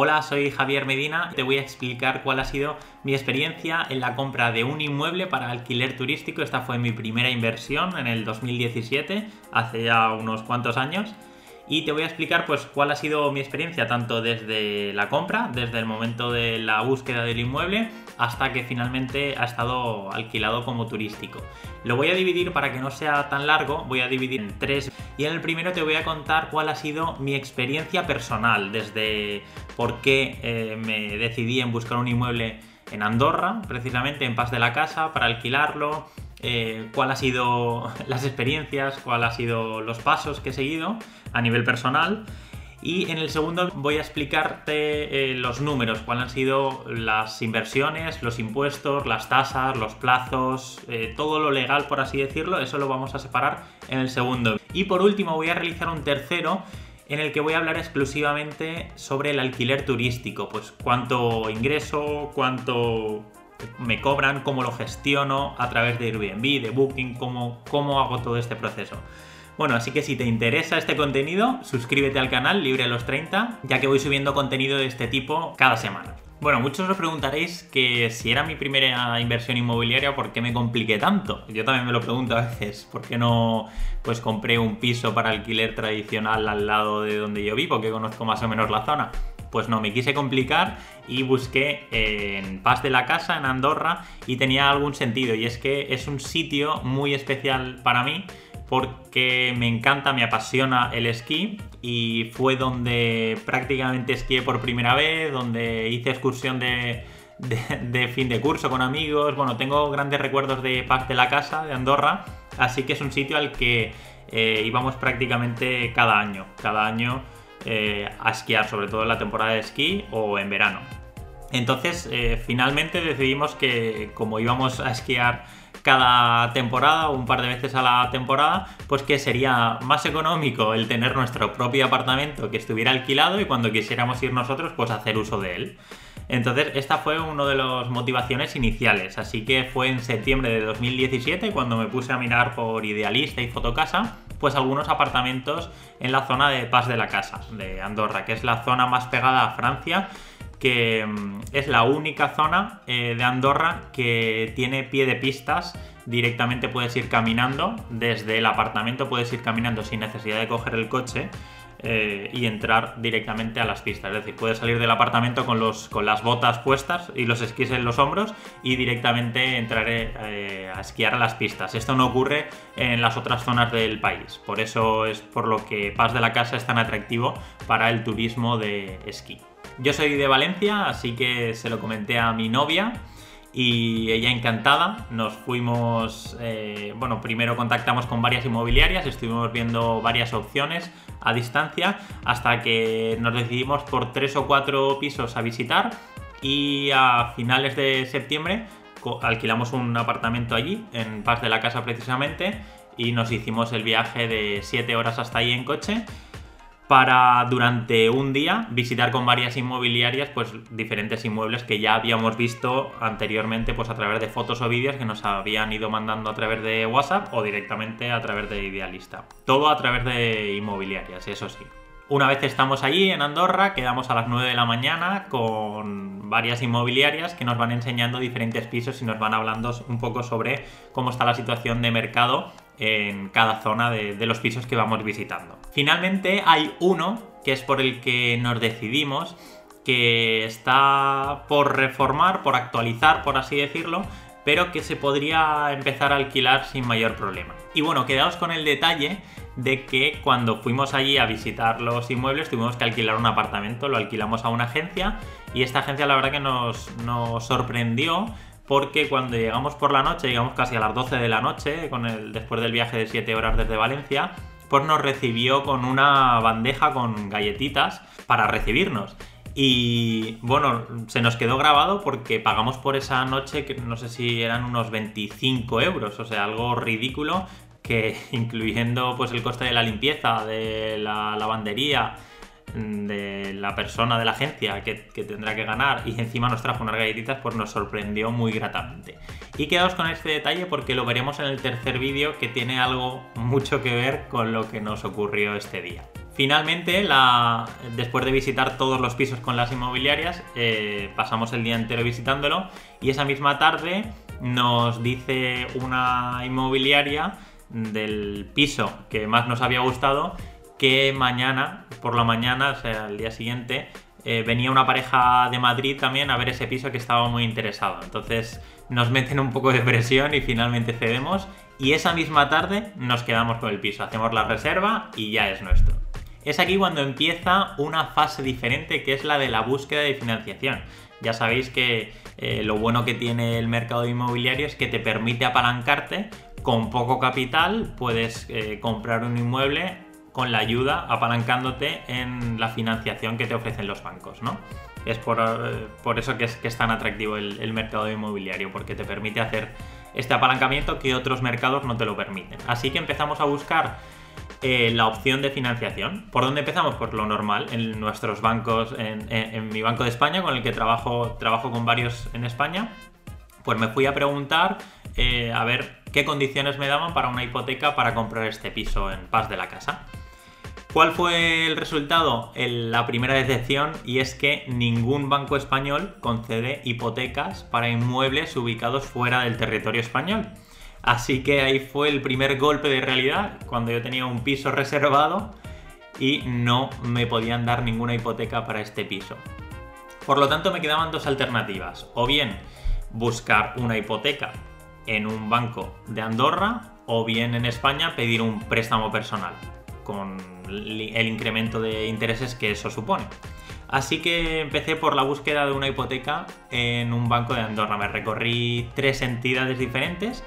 Hola, soy Javier Medina. Te voy a explicar cuál ha sido mi experiencia en la compra de un inmueble para alquiler turístico. Esta fue mi primera inversión en el 2017, hace ya unos cuantos años y te voy a explicar pues cuál ha sido mi experiencia tanto desde la compra, desde el momento de la búsqueda del inmueble hasta que finalmente ha estado alquilado como turístico. Lo voy a dividir para que no sea tan largo, voy a dividir en tres y en el primero te voy a contar cuál ha sido mi experiencia personal desde por qué eh, me decidí en buscar un inmueble en Andorra, precisamente en Paz de la Casa, para alquilarlo, eh, cuál ha sido las experiencias, cuál ha sido los pasos que he seguido a nivel personal. Y en el segundo voy a explicarte eh, los números, cuáles han sido las inversiones, los impuestos, las tasas, los plazos, eh, todo lo legal por así decirlo, eso lo vamos a separar en el segundo. Y por último voy a realizar un tercero en el que voy a hablar exclusivamente sobre el alquiler turístico, pues cuánto ingreso, cuánto me cobran, cómo lo gestiono a través de Airbnb, de Booking, cómo, cómo hago todo este proceso. Bueno, así que si te interesa este contenido, suscríbete al canal Libre a los 30, ya que voy subiendo contenido de este tipo cada semana. Bueno, muchos os preguntaréis que si era mi primera inversión inmobiliaria, ¿por qué me compliqué tanto? Yo también me lo pregunto a veces, ¿por qué no pues compré un piso para alquiler tradicional al lado de donde yo vivo, que conozco más o menos la zona? Pues no, me quise complicar y busqué en Paz de la Casa, en Andorra, y tenía algún sentido. Y es que es un sitio muy especial para mí porque me encanta, me apasiona el esquí y fue donde prácticamente esquié por primera vez, donde hice excursión de, fin de curso con amigos. Bueno, tengo grandes recuerdos de Paz de la Casa, de Andorra, así que es un sitio al que eh, íbamos prácticamente cada año. Cada año eh, a esquiar, sobre todo en la temporada de esquí o en verano. Entonces, eh, finalmente decidimos que como íbamos a esquiar cada temporada o un par de veces a la temporada, pues que sería más económico el tener nuestro propio apartamento que estuviera alquilado y cuando quisiéramos ir nosotros, pues hacer uso de él. Entonces, esta fue una de las motivaciones iniciales, así que fue en septiembre de 2017 cuando me puse a mirar por Idealista y Fotocasa pues algunos apartamentos en la zona de Paz de la Casa, de Andorra, que es la zona más pegada a Francia, que mm, es la única zona eh, de Andorra que tiene pie de pistas. Directamente puedes ir caminando, desde el apartamento puedes ir caminando sin necesidad de coger el coche eh, y entrar directamente a las pistas. Es decir, puedes salir del apartamento con, los, con las botas puestas y los esquís en los hombros y directamente entrar eh, a esquiar a las pistas. Esto no ocurre en las otras zonas del país. Por eso es por lo que Paz de la Casa es tan atractivo para el turismo de esquí. Yo soy de Valencia, así que se lo comenté a mi novia y ella encantada. Nos fuimos, eh, bueno, primero contactamos con varias inmobiliarias, estuvimos viendo varias opciones a distancia hasta que nos decidimos por tres o cuatro pisos a visitar y a finales de septiembre alquilamos un apartamento allí, en Paz de la Casa precisamente, y nos hicimos el viaje de siete horas hasta ahí en coche para durante un día visitar con varias inmobiliarias pues diferentes inmuebles que ya habíamos visto anteriormente pues a través de fotos o vídeos que nos habían ido mandando a través de WhatsApp o directamente a través de Idealista. Todo a través de inmobiliarias, eso sí. Una vez estamos allí en Andorra, quedamos a las 9 de la mañana con varias inmobiliarias que nos van enseñando diferentes pisos y nos van hablando un poco sobre cómo está la situación de mercado en cada zona de, los pisos que vamos visitando. Finalmente hay uno que es por el que nos decidimos que está por reformar, por actualizar, por así decirlo, pero que se podría empezar a alquilar sin mayor problema. Y bueno, quedaos con el detalle de que cuando fuimos allí a visitar los inmuebles tuvimos que alquilar un apartamento, lo alquilamos a una agencia y esta agencia la verdad que nos, sorprendió porque cuando llegamos por la noche, llegamos casi a las 12 de la noche, con el, después del viaje de 7 horas desde Valencia, pues nos recibió con una bandeja con galletitas para recibirnos. Y bueno, se nos quedó grabado porque pagamos por esa noche, que no sé si eran unos 25 euros, o sea, algo ridículo que incluyendo pues el coste de la limpieza, de la lavandería, de la persona de la agencia que, tendrá que ganar y encima nos trajo unas galletitas, pues nos sorprendió muy gratamente. Y quedaos con este detalle porque lo veremos en el tercer vídeo que tiene algo mucho que ver con lo que nos ocurrió este día. Finalmente, después de visitar todos los pisos con las inmobiliarias, eh, pasamos el día entero visitándolo y esa misma tarde nos dice una inmobiliaria del piso que más nos había gustado que mañana, por la mañana, o sea, el día siguiente, eh, venía una pareja de Madrid también a ver ese piso que estaba muy interesado. Entonces nos meten un poco de presión y finalmente cedemos y esa misma tarde nos quedamos con el piso, hacemos la reserva y ya es nuestro. Es aquí cuando empieza una fase diferente que es la de la búsqueda de financiación. Ya sabéis que eh, lo bueno que tiene el mercado inmobiliario es que te permite apalancarte con poco capital, puedes eh, comprar un inmueble con la ayuda apalancándote en la financiación que te ofrecen los bancos, ¿no? Es por, eh, eso que es, tan atractivo el mercado inmobiliario, porque te permite hacer este apalancamiento que otros mercados no te lo permiten. Así que empezamos a buscar eh, la opción de financiación. ¿Por dónde empezamos? Pues lo normal, en nuestros bancos, en, mi banco de España, con el que trabajo, trabajo con varios en España, pues me fui a preguntar eh, a ver qué condiciones me daban para una hipoteca para comprar este piso en Paz de la Casa. ¿Cuál fue el resultado? la primera decepción y es que ningún banco español concede hipotecas para inmuebles ubicados fuera del territorio español. Así que ahí fue el primer golpe de realidad, cuando yo tenía un piso reservado y no me podían dar ninguna hipoteca para este piso. Por lo tanto me quedaban dos alternativas, o bien buscar una hipoteca en un banco de Andorra o bien en España pedir un préstamo personal con el incremento de intereses que eso supone. Así que empecé por la búsqueda de una hipoteca en un banco de Andorra. Me recorrí tres entidades diferentes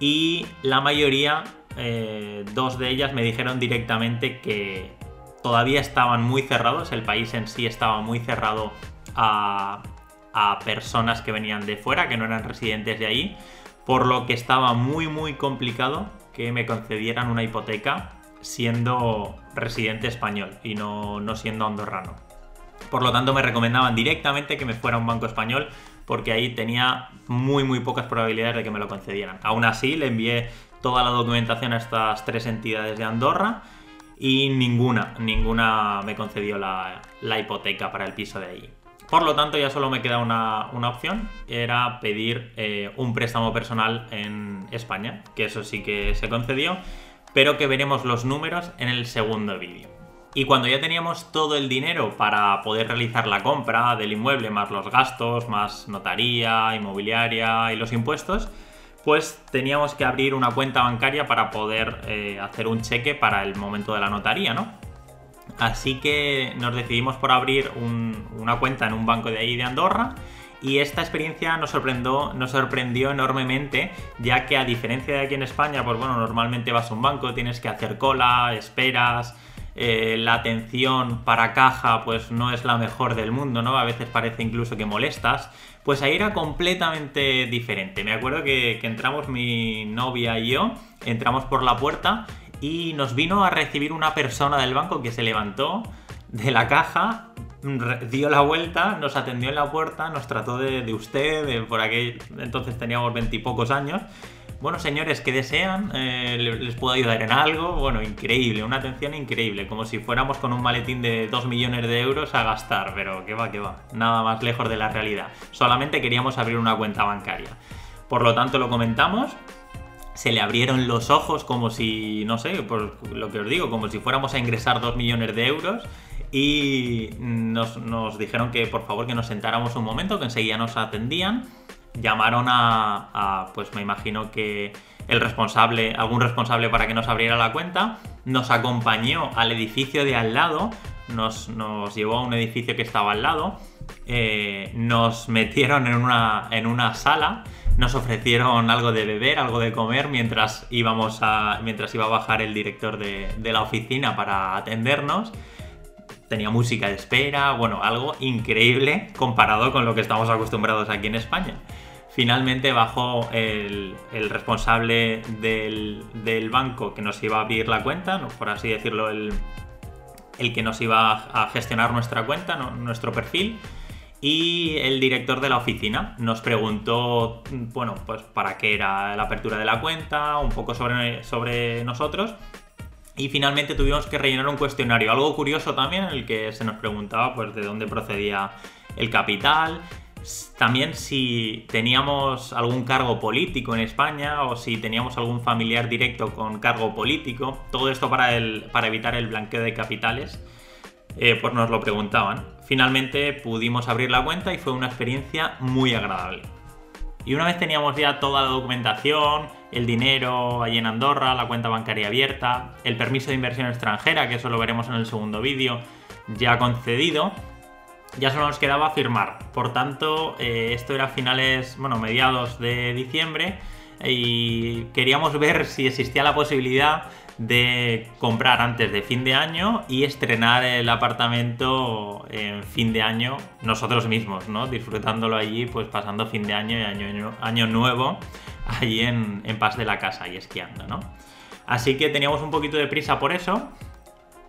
y la mayoría, eh, dos de ellas me dijeron directamente que todavía estaban muy cerrados, el país en sí estaba muy cerrado a, personas que venían de fuera, que no eran residentes de ahí, por lo que estaba muy muy complicado que me concedieran una hipoteca siendo residente español y no, no siendo andorrano. Por lo tanto, me recomendaban directamente que me fuera a un banco español porque ahí tenía muy muy pocas probabilidades de que me lo concedieran. Aún así, le envié toda la documentación a estas tres entidades de Andorra y ninguna, ninguna me concedió la, hipoteca para el piso de ahí. Por lo tanto, ya solo me queda una, opción, era pedir eh, un préstamo personal en España, que eso sí que se concedió, pero que veremos los números en el segundo vídeo. Y cuando ya teníamos todo el dinero para poder realizar la compra del inmueble, más los gastos, más notaría, inmobiliaria y los impuestos, pues teníamos que abrir una cuenta bancaria para poder eh, hacer un cheque para el momento de la notaría, ¿no? Así que nos decidimos por abrir una cuenta en un banco de ahí de Andorra y esta experiencia nos sorprendió, nos sorprendió enormemente, ya que a diferencia de aquí en España, pues bueno, normalmente vas a un banco, tienes que hacer cola, esperas, eh, la atención para caja pues no es la mejor del mundo, ¿no? A veces parece incluso que molestas. Pues ahí era completamente diferente. Me acuerdo que, entramos mi novia y yo, entramos por la puerta y nos vino a recibir una persona del banco que se levantó de la caja, dio la vuelta, nos atendió en la puerta, nos trató de, usted, por aquel entonces teníamos veintipocos años, bueno, señores, que desean? Eh, ¿Les puedo ayudar en algo? Bueno, increíble, una atención increíble, como si fuéramos con un maletín de 2 millones de euros a gastar, pero que va, que va, nada más lejos de la realidad. Solamente queríamos abrir una cuenta bancaria. Por lo tanto, lo comentamos, se le abrieron los ojos como si, no sé, por lo que os digo, como si fuéramos a ingresar 2 millones de euros y nos, nos, dijeron que por favor que nos sentáramos un momento, que enseguida nos atendían. Llamaron a, pues me imagino que el responsable, algún responsable para que nos abriera la cuenta, nos acompañó al edificio de al lado, nos, llevó a un edificio que estaba al lado, eh, nos metieron en una, en una sala, nos ofrecieron algo de beber, algo de comer mientras íbamos a, mientras iba a bajar el director de, de la oficina para atendernos tenía música de espera, bueno, algo increíble comparado con lo que estamos acostumbrados aquí en España. Finalmente bajó el, responsable del, banco que nos iba a abrir la cuenta, por así decirlo, el, que nos iba a gestionar nuestra cuenta, nuestro perfil, y el director de la oficina nos preguntó, bueno, pues para qué era la apertura de la cuenta, un poco sobre, sobre nosotros, y finalmente tuvimos que rellenar un cuestionario. Algo curioso también, en el que se nos preguntaba pues, de dónde procedía el capital, también si teníamos algún cargo político en España o si teníamos algún familiar directo con cargo político. Todo esto para, el, para evitar el blanqueo de capitales, eh, pues nos lo preguntaban. Finalmente pudimos abrir la cuenta y fue una experiencia muy agradable. Y una vez teníamos ya toda la documentación, el dinero allí en Andorra, la cuenta bancaria abierta, el permiso de inversión extranjera, que eso lo veremos en el segundo vídeo, ya concedido, ya solo nos quedaba firmar. Por tanto, eh, esto era finales, bueno, mediados de diciembre y queríamos ver si existía la posibilidad de comprar antes de fin de año y estrenar el apartamento en fin de año nosotros mismos, ¿no? Disfrutándolo allí, pues pasando fin de año y año, nuevo allí en Paz de la Casa y esquiando, ¿no? Así que teníamos un poquito de prisa por eso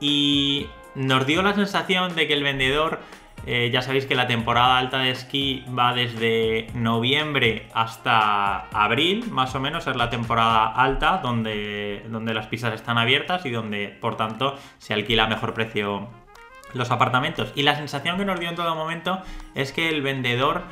y nos dio la sensación de que el vendedor eh, ya sabéis que la temporada alta de esquí va desde noviembre hasta abril, más o menos, es la temporada alta donde, donde las pistas están abiertas y donde, por tanto, se alquila a mejor precio los apartamentos. Y la sensación que nos dio en todo momento es que el vendedor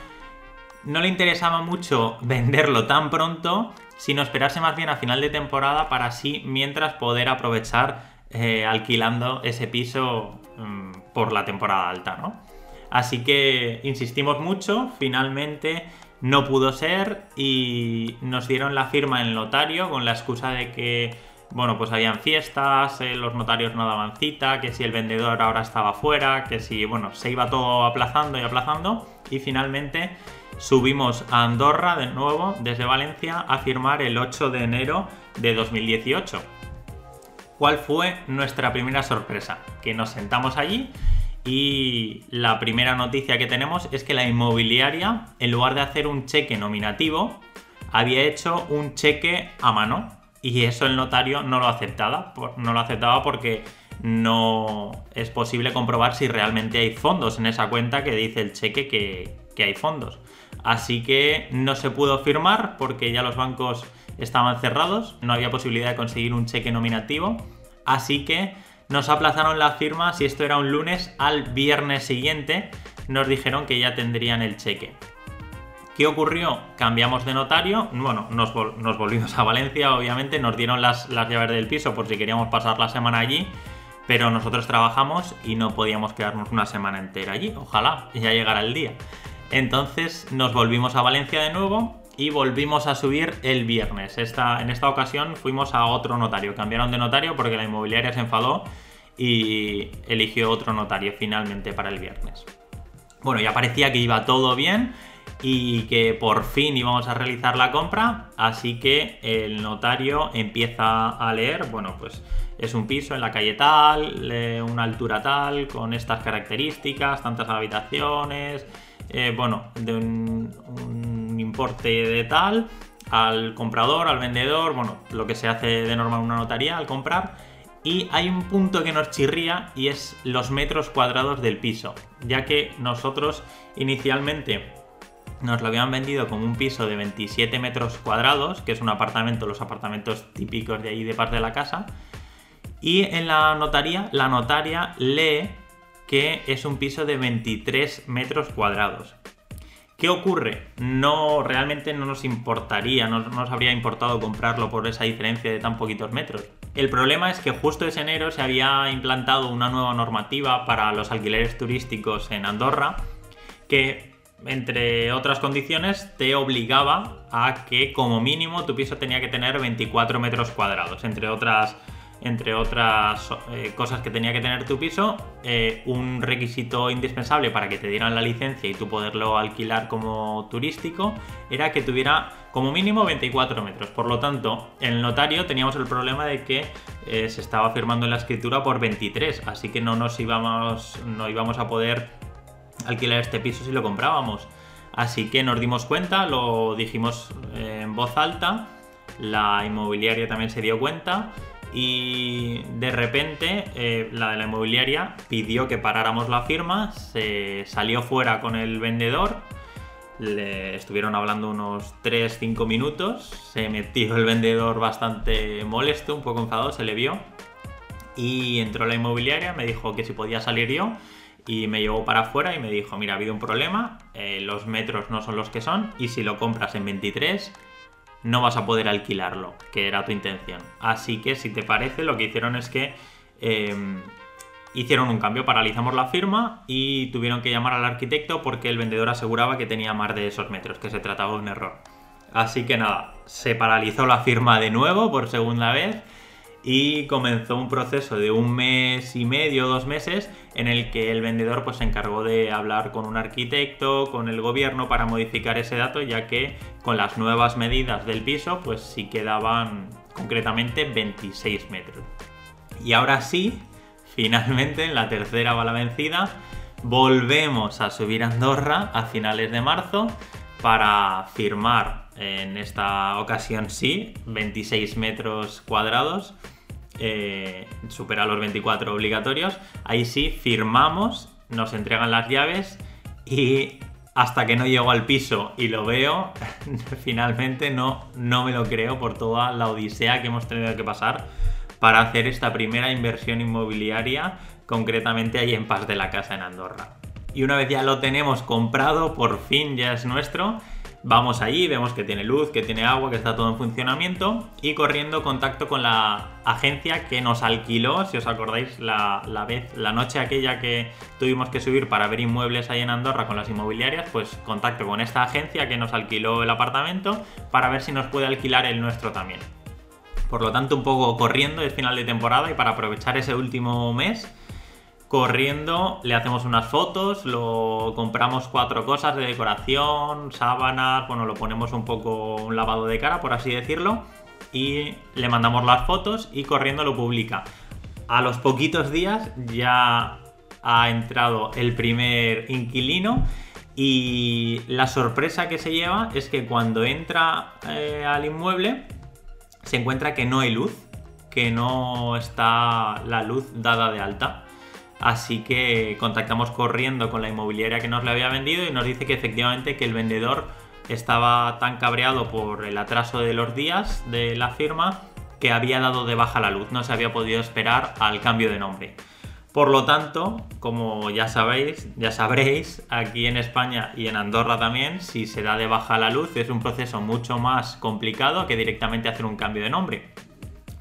no le interesaba mucho venderlo tan pronto, sino esperarse más bien a final de temporada para así, mientras poder aprovechar eh, alquilando ese piso mm, por la temporada alta, ¿no? Así que insistimos mucho, finalmente no pudo ser y nos dieron la firma en notario con la excusa de que, bueno, pues habían fiestas, eh, los notarios no daban cita, que si el vendedor ahora estaba fuera, que si, bueno, se iba todo aplazando y aplazando y finalmente subimos a Andorra de nuevo desde Valencia a firmar el 8 de enero de 2018. ¿Cuál fue nuestra primera sorpresa? Que nos sentamos allí y la primera noticia que tenemos es que la inmobiliaria, en lugar de hacer un cheque nominativo, había hecho un cheque a mano. Y eso el notario no lo aceptaba, no lo aceptaba porque no es posible comprobar si realmente hay fondos en esa cuenta que dice el cheque que, que hay fondos. Así que no se pudo firmar porque ya los bancos estaban cerrados, no había posibilidad de conseguir un cheque nominativo. Así que nos aplazaron la firma, si esto era un lunes, al viernes siguiente. Nos dijeron que ya tendrían el cheque. ¿Qué ocurrió? Cambiamos de notario, bueno, nos, volvimos a Valencia, obviamente, nos dieron las, llaves del piso por si queríamos pasar la semana allí, pero nosotros trabajamos y no podíamos quedarnos una semana entera allí, ojalá ya llegara el día. Entonces nos volvimos a Valencia de nuevo y volvimos a subir el viernes. Esta, en esta ocasión fuimos a otro notario. Cambiaron de notario porque la inmobiliaria se enfadó y eligió otro notario finalmente para el viernes. Bueno, ya parecía que iba todo bien y que por fin íbamos a realizar la compra, así que el notario empieza a leer, bueno, pues es un piso en la calle tal, una altura tal, con estas características, tantas habitaciones, eh, bueno, de un, importe de tal al comprador, al vendedor, bueno, lo que se hace de normal en una notaría al comprar. Y hay un punto que nos chirría y es los metros cuadrados del piso, ya que nosotros inicialmente nos lo habían vendido como un piso de 27 metros cuadrados, que es un apartamento, los apartamentos típicos de ahí de parte de la casa. Y en la notaría, la notaria lee que es un piso de 23 metros cuadrados. ¿Qué ocurre? No, realmente no nos importaría, no, nos habría importado comprarlo por esa diferencia de tan poquitos metros. El problema es que justo ese enero se había implantado una nueva normativa para los alquileres turísticos en Andorra que, entre otras condiciones, te obligaba a que como mínimo tu piso tenía que tener 24 metros cuadrados, entre otras entre otras eh, cosas que tenía que tener tu piso, eh, un requisito indispensable para que te dieran la licencia y tú poderlo alquilar como turístico era que tuviera como mínimo 24 metros. Por lo tanto, en el notario teníamos el problema de que eh, se estaba firmando en la escritura por 23, así que no nos íbamos, no íbamos a poder alquilar este piso si lo comprábamos. Así que nos dimos cuenta, lo dijimos en voz alta, la inmobiliaria también se dio cuenta y de repente eh, la de la inmobiliaria pidió que paráramos la firma, se salió fuera con el vendedor, le estuvieron hablando unos 3-5 minutos, se metió el vendedor bastante molesto, un poco enfadado, se le vio. y entró la inmobiliaria, me dijo que si podía salir yo y me llevó para afuera y me dijo, mira, ha habido un problema, eh, los metros no son los que son y si lo compras en 23 no vas a poder alquilarlo, que era tu intención. Así que si te parece, lo que hicieron es que em, hicieron un cambio, paralizamos la firma y tuvieron que llamar al arquitecto porque el vendedor aseguraba que tenía más de esos metros, que se trataba de un error. Así que nada, se paralizó la firma de nuevo por segunda vez y comenzó un proceso de un mes y medio, dos meses, en el que el vendedor pues, se encargó de hablar con un arquitecto, con el gobierno para modificar ese dato, ya que con las nuevas medidas del piso, pues sí quedaban concretamente 26 metros. Y ahora sí, finalmente, en la tercera bala vencida, volvemos a subir a Andorra a finales de marzo para firmar en esta ocasión sí 26 metros cuadrados eh, supera los 24 obligatorios, ahí sí firmamos, nos entregan las llaves y hasta que no llego al piso y lo veo, finalmente no, no me lo creo por toda la odisea que hemos tenido que pasar para hacer esta primera inversión inmobiliaria, concretamente ahí en Paz de la Casa en Andorra. Y una vez ya lo tenemos comprado, por fin ya es nuestro, Vamos allí, vemos que tiene luz, que tiene agua, que está todo en funcionamiento y corriendo contacto con la agencia que nos alquiló, si os acordáis, la, vez, la noche aquella que tuvimos que subir para ver inmuebles ahí en Andorra con las inmobiliarias, pues contacto con esta agencia que nos alquiló el apartamento para ver si nos puede alquilar el nuestro también. Por lo tanto, un poco corriendo, es final de temporada y para aprovechar ese último mes, corriendo, le hacemos unas fotos, lo compramos cuatro cosas de decoración, sábanas, bueno, lo ponemos un poco un lavado de cara, por así decirlo, y le mandamos las fotos y corriendo lo publica. A los poquitos días ya ha entrado el primer inquilino y la sorpresa que se lleva es que cuando entra eh, al inmueble se encuentra que no hay luz, que no está la luz dada de alta. Así que contactamos corriendo con la inmobiliaria que nos la había vendido y nos dice que efectivamente que el vendedor estaba tan cabreado por el atraso de los días de la firma que había dado de baja la luz, no se había podido esperar al cambio de nombre. Por lo tanto, como ya sabéis, ya sabréis, aquí en España y en Andorra también, si se da de baja la luz es un proceso mucho más complicado que directamente hacer un cambio de nombre.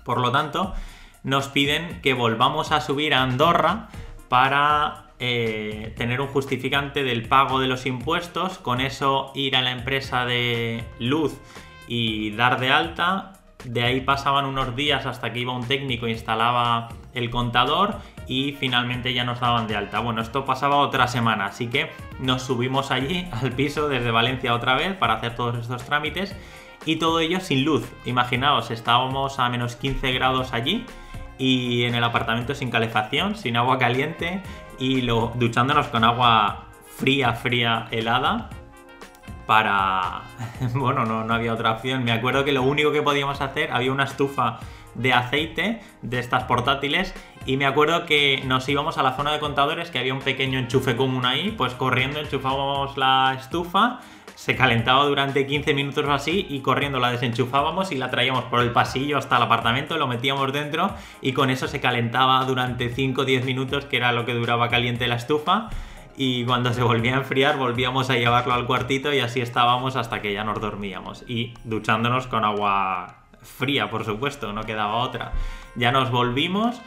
Por lo tanto, nos piden que volvamos a subir a Andorra para eh, tener un justificante del pago de los impuestos, con eso ir a la empresa de luz y dar de alta. De ahí pasaban unos días hasta que iba un técnico e instalaba el contador y finalmente ya nos daban de alta. Bueno, esto pasaba otra semana, así que nos subimos allí al piso desde Valencia otra vez para hacer todos estos trámites y todo ello sin luz. Imaginaos, estábamos a menos 15 grados allí y en el apartamento sin calefacción, sin agua caliente y lo, duchándonos con agua fría, fría, helada para... bueno, no, no había otra opción. Me acuerdo que lo único que podíamos hacer, había una estufa de aceite de estas portátiles y me acuerdo que nos íbamos a la zona de contadores que había un pequeño enchufe común ahí, pues corriendo enchufábamos la estufa se calentaba durante 15 minutos o así y corriendo la desenchufábamos y la traíamos por el pasillo hasta el apartamento, lo metíamos dentro y con eso se calentaba durante 5 o 10 minutos, que era lo que duraba caliente la estufa. Y cuando se volvía a enfriar, volvíamos a llevarlo al cuartito y así estábamos hasta que ya nos dormíamos. Y duchándonos con agua fría, por supuesto, no quedaba otra. Ya nos volvimos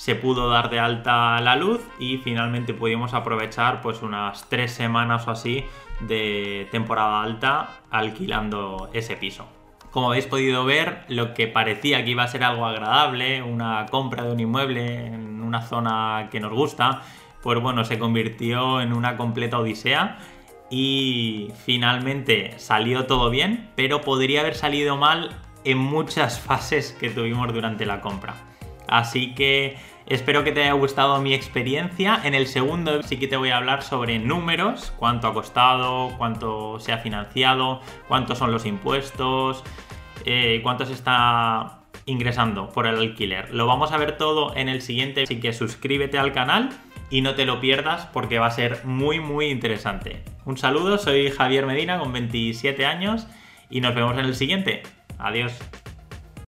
se pudo dar de alta la luz y finalmente pudimos aprovechar pues unas tres semanas o así de temporada alta alquilando ese piso. Como habéis podido ver, lo que parecía que iba a ser algo agradable, una compra de un inmueble en una zona que nos gusta, pues bueno, se convirtió en una completa odisea y finalmente salió todo bien, pero podría haber salido mal en muchas fases que tuvimos durante la compra. Así que Espero que te haya gustado mi experiencia. En el segundo sí que te voy a hablar sobre números, cuánto ha costado, cuánto se ha financiado, cuántos son los impuestos, eh, cuánto se está ingresando por el alquiler. Lo vamos a ver todo en el siguiente, así que suscríbete al canal y no te lo pierdas porque va a ser muy muy interesante. Un saludo, soy Javier Medina con 27 años y nos vemos en el siguiente. Adiós.